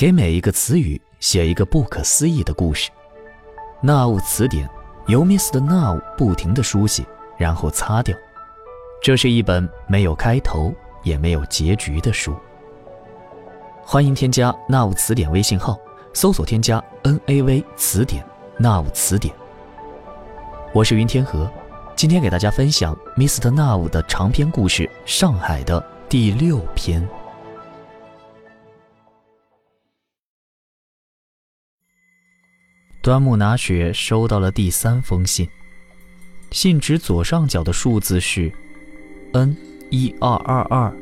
给每一个词语写一个不可思议的故事。纳物词典由 Mr. Now 不停地书写，然后擦掉。这是一本没有开头也没有结局的书。欢迎添加纳物词典微信号，搜索添加 N A V 词典纳物词典。我是云天河，今天给大家分享 Mr. Now 的长篇故事《上海》的第六篇。端木拿雪收到了第三封信，信纸左上角的数字是 N 一二二二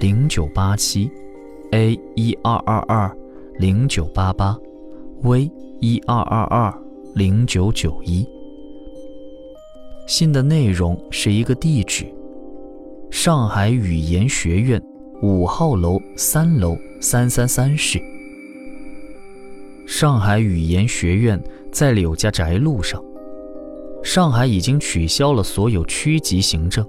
零九八七，A 一二二二零九八八，V 一二二二零九九一。信的内容是一个地址：上海语言学院五号楼三楼三三三室。上海语言学院在柳家宅路上。上海已经取消了所有区级行政，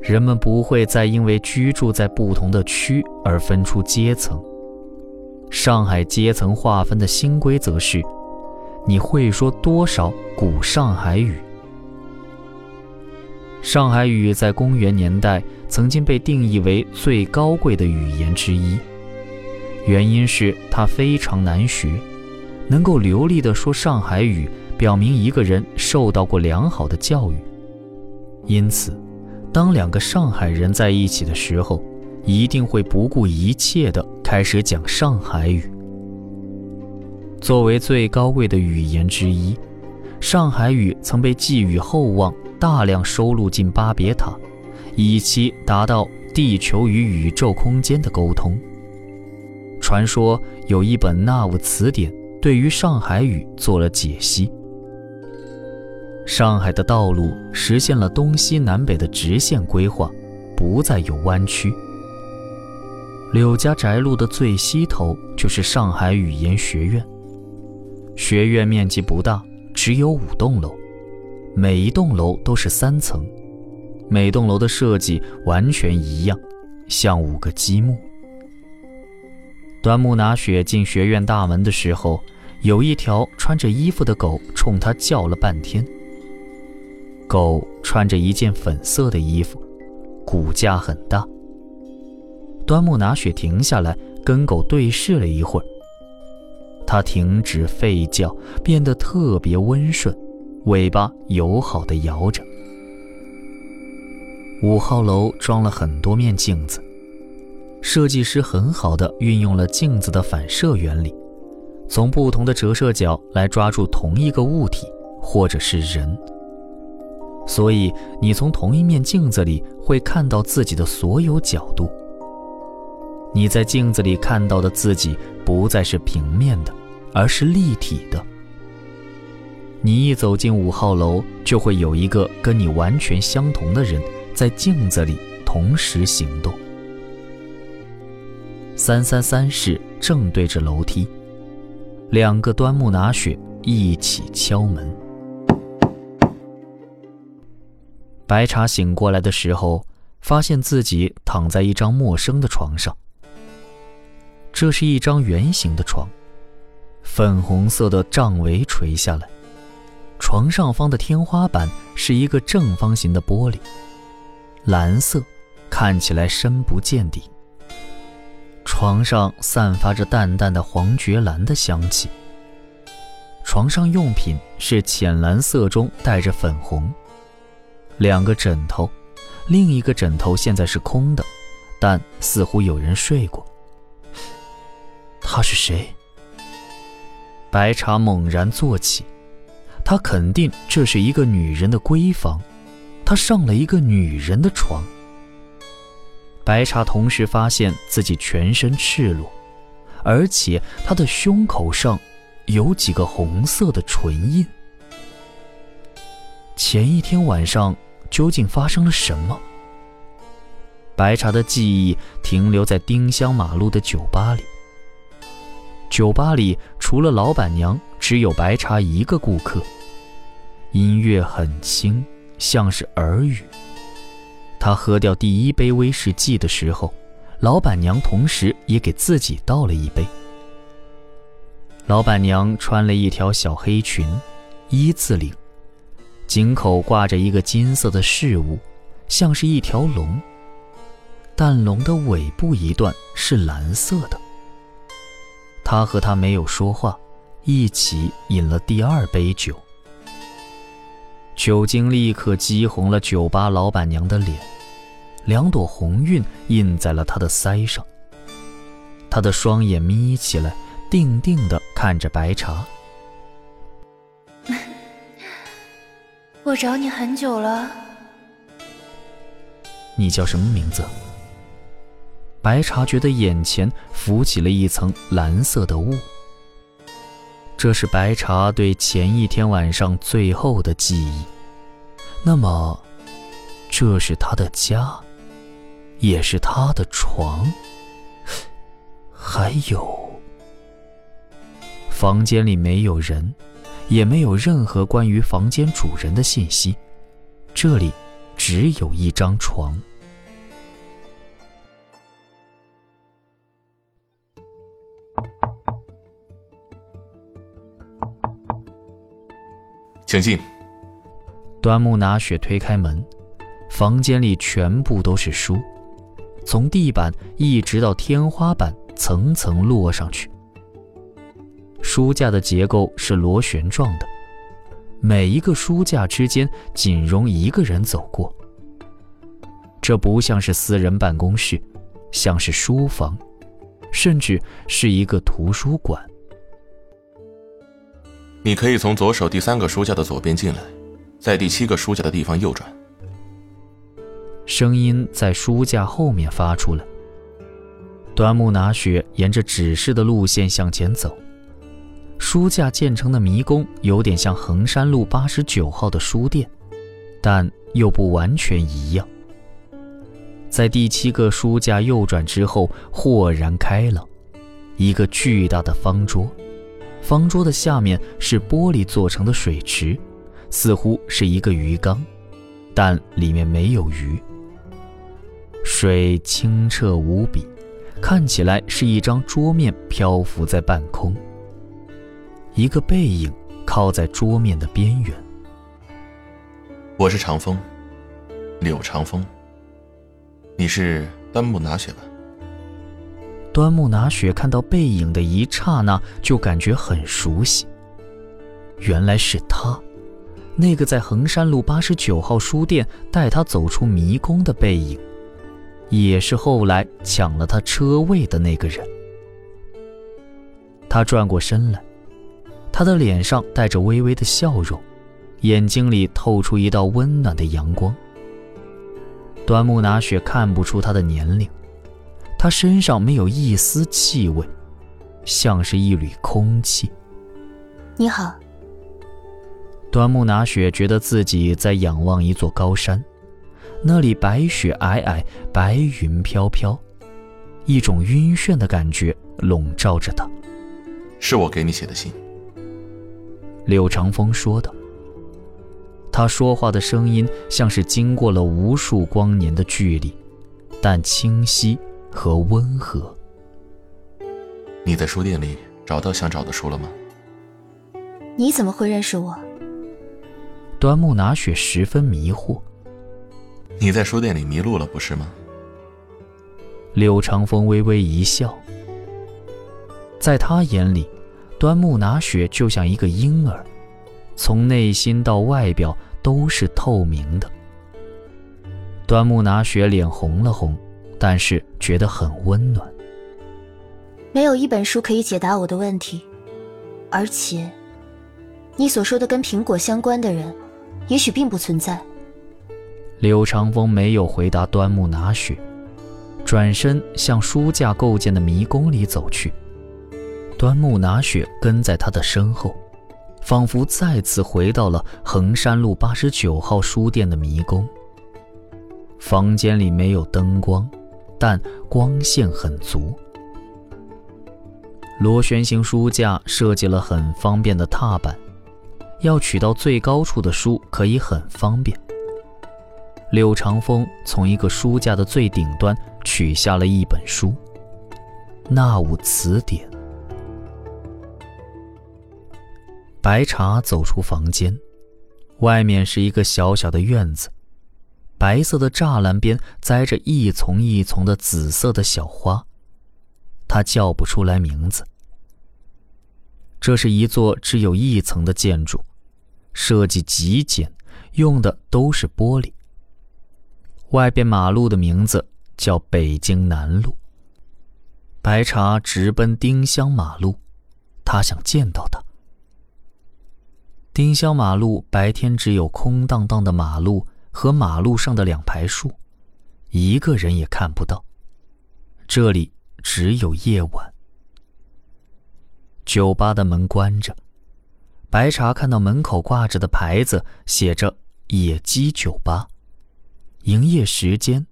人们不会再因为居住在不同的区而分出阶层。上海阶层划分的新规则是：你会说多少古上海语？上海语在公元年代曾经被定义为最高贵的语言之一。原因是它非常难学，能够流利地说上海语，表明一个人受到过良好的教育。因此，当两个上海人在一起的时候，一定会不顾一切地开始讲上海语。作为最高贵的语言之一，上海语曾被寄予厚望，大量收录进巴别塔，以期达到地球与宇宙空间的沟通。传说有一本纳物词典对于上海语做了解析。上海的道路实现了东西南北的直线规划，不再有弯曲。柳家宅路的最西头就是上海语言学院。学院面积不大，只有五栋楼，每一栋楼都是三层，每栋楼的设计完全一样，像五个积木。端木拿雪进学院大门的时候，有一条穿着衣服的狗冲他叫了半天。狗穿着一件粉色的衣服，骨架很大。端木拿雪停下来跟狗对视了一会儿，它停止吠叫，变得特别温顺，尾巴友好地摇着。五号楼装了很多面镜子。设计师很好的运用了镜子的反射原理，从不同的折射角来抓住同一个物体或者是人。所以你从同一面镜子里会看到自己的所有角度。你在镜子里看到的自己不再是平面的，而是立体的。你一走进五号楼，就会有一个跟你完全相同的人在镜子里同时行动。三三三室正对着楼梯，两个端木拿雪一起敲门。白茶醒过来的时候，发现自己躺在一张陌生的床上。这是一张圆形的床，粉红色的帐围垂下来，床上方的天花板是一个正方形的玻璃，蓝色，看起来深不见底。床上散发着淡淡的黄爵兰的香气。床上用品是浅蓝色中带着粉红。两个枕头，另一个枕头现在是空的，但似乎有人睡过。他是谁？白茶猛然坐起，他肯定这是一个女人的闺房，他上了一个女人的床。白茶同时发现自己全身赤裸，而且他的胸口上有几个红色的唇印。前一天晚上究竟发生了什么？白茶的记忆停留在丁香马路的酒吧里。酒吧里除了老板娘，只有白茶一个顾客。音乐很轻，像是耳语。他喝掉第一杯威士忌的时候，老板娘同时也给自己倒了一杯。老板娘穿了一条小黑裙，一字领，颈口挂着一个金色的饰物，像是一条龙。但龙的尾部一段是蓝色的。他和她没有说话，一起饮了第二杯酒。酒精立刻激红了酒吧老板娘的脸，两朵红晕印在了她的腮上。她的双眼眯起来，定定地看着白茶。我找你很久了。你叫什么名字？白茶觉得眼前浮起了一层蓝色的雾。这是白茶对前一天晚上最后的记忆。那么，这是他的家，也是他的床。还有，房间里没有人，也没有任何关于房间主人的信息。这里只有一张床。请进。端木拿雪推开门，房间里全部都是书，从地板一直到天花板，层层摞上去。书架的结构是螺旋状的，每一个书架之间仅容一个人走过。这不像是私人办公室，像是书房，甚至是一个图书馆。你可以从左手第三个书架的左边进来，在第七个书架的地方右转。声音在书架后面发出了。端木拿雪沿着指示的路线向前走。书架建成的迷宫有点像衡山路八十九号的书店，但又不完全一样。在第七个书架右转之后，豁然开朗，一个巨大的方桌。方桌的下面是玻璃做成的水池，似乎是一个鱼缸，但里面没有鱼。水清澈无比，看起来是一张桌面漂浮在半空。一个背影靠在桌面的边缘。我是长风，柳长风。你是端木拿雪吧？端木拿雪看到背影的一刹那，就感觉很熟悉。原来是他，那个在衡山路八十九号书店带他走出迷宫的背影，也是后来抢了他车位的那个人。他转过身来，他的脸上带着微微的笑容，眼睛里透出一道温暖的阳光。端木拿雪看不出他的年龄。他身上没有一丝气味，像是一缕空气。你好。端木拿雪觉得自己在仰望一座高山，那里白雪皑皑，白云飘飘，一种晕眩的感觉笼罩着他。是我给你写的信。柳长风说的。他说话的声音像是经过了无数光年的距离，但清晰。和温和。你在书店里找到想找的书了吗？你怎么会认识我？端木拿雪十分迷惑。你在书店里迷路了，不是吗？柳长风微微一笑。在他眼里，端木拿雪就像一个婴儿，从内心到外表都是透明的。端木拿雪脸红了红。但是觉得很温暖。没有一本书可以解答我的问题，而且，你所说的跟苹果相关的人，也许并不存在。柳长风没有回答端木拿雪，转身向书架构建的迷宫里走去。端木拿雪跟在他的身后，仿佛再次回到了衡山路八十九号书店的迷宫。房间里没有灯光。但光线很足。螺旋形书架设计了很方便的踏板，要取到最高处的书可以很方便。柳长风从一个书架的最顶端取下了一本书，《纳武词典》。白茶走出房间，外面是一个小小的院子，白色的栅栏边栽着一丛一丛的紫色的小花，他叫不出来名字。这是一座只有一层的建筑，设计极简，用的都是玻璃。外边马路的名字叫北京南路。白茶直奔丁香马路，他想见到他。丁香马路白天只有空荡荡的马路和马路上的两排树，一个人也看不到。这里只有夜晚。酒吧的门关着，白茶看到门口挂着的牌子，写着“野鸡酒吧”，营业时间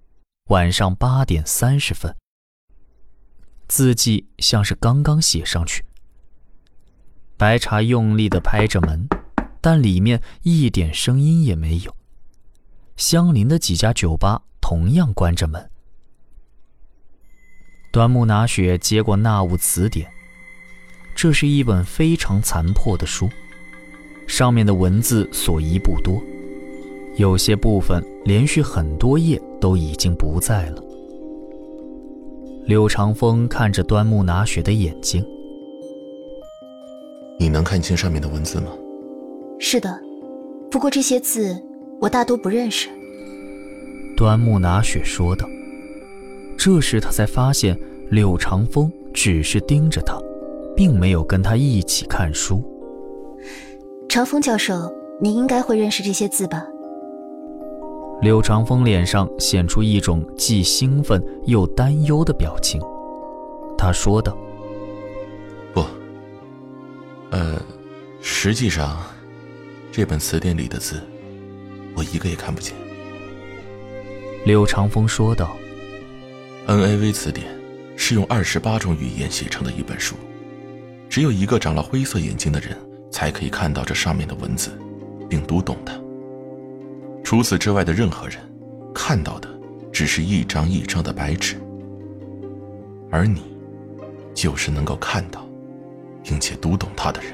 晚上八点三十分。字迹像是刚刚写上去。白茶用力地拍着门，但里面一点声音也没有。相邻的几家酒吧同样关着门。端木拿雪接过《纳物词典》，这是一本非常残破的书，上面的文字所遗不多，有些部分连续很多页都已经不在了。柳长风看着端木拿雪的眼睛：“你能看清上面的文字吗？”“是的，不过这些字我大多不认识。”端木拿雪说道。这时他才发现柳长风只是盯着他，并没有跟他一起看书。长风教授，你应该会认识这些字吧？柳长风脸上显出一种既兴奋又担忧的表情，他说道：“不，呃，实际上，这本词典里的字，我一个也看不见。”柳长风说道：“NAV 词典是用二十八种语言写成的一本书，只有一个长了灰色眼睛的人才可以看到这上面的文字，并读懂它。”除此之外的任何人，看到的只是一张一张的白纸，而你，就是能够看到，并且读懂它的人。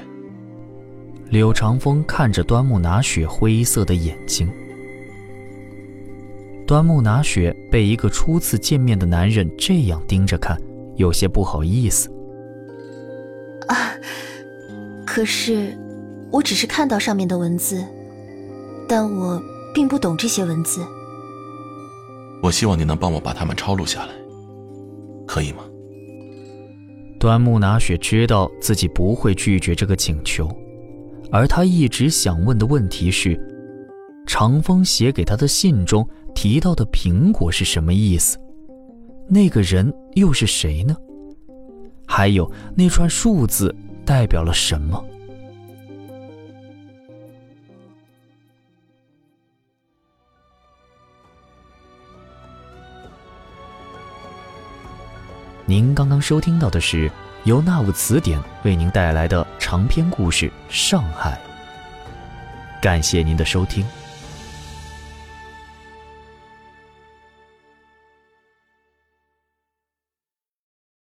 柳长风看着端木拿雪灰色的眼睛。端木拿雪被一个初次见面的男人这样盯着看，有些不好意思。啊，可是，我只是看到上面的文字，但我。并不懂这些文字。我希望你能帮我把它们抄录下来，可以吗？端木拿雪知道自己不会拒绝这个请求，而他一直想问的问题是：长风写给他的信中提到的苹果是什么意思？那个人又是谁呢？还有那串数字代表了什么？您刚刚收听到的是由纳物词典为您带来的长篇故事《上海》。感谢您的收听。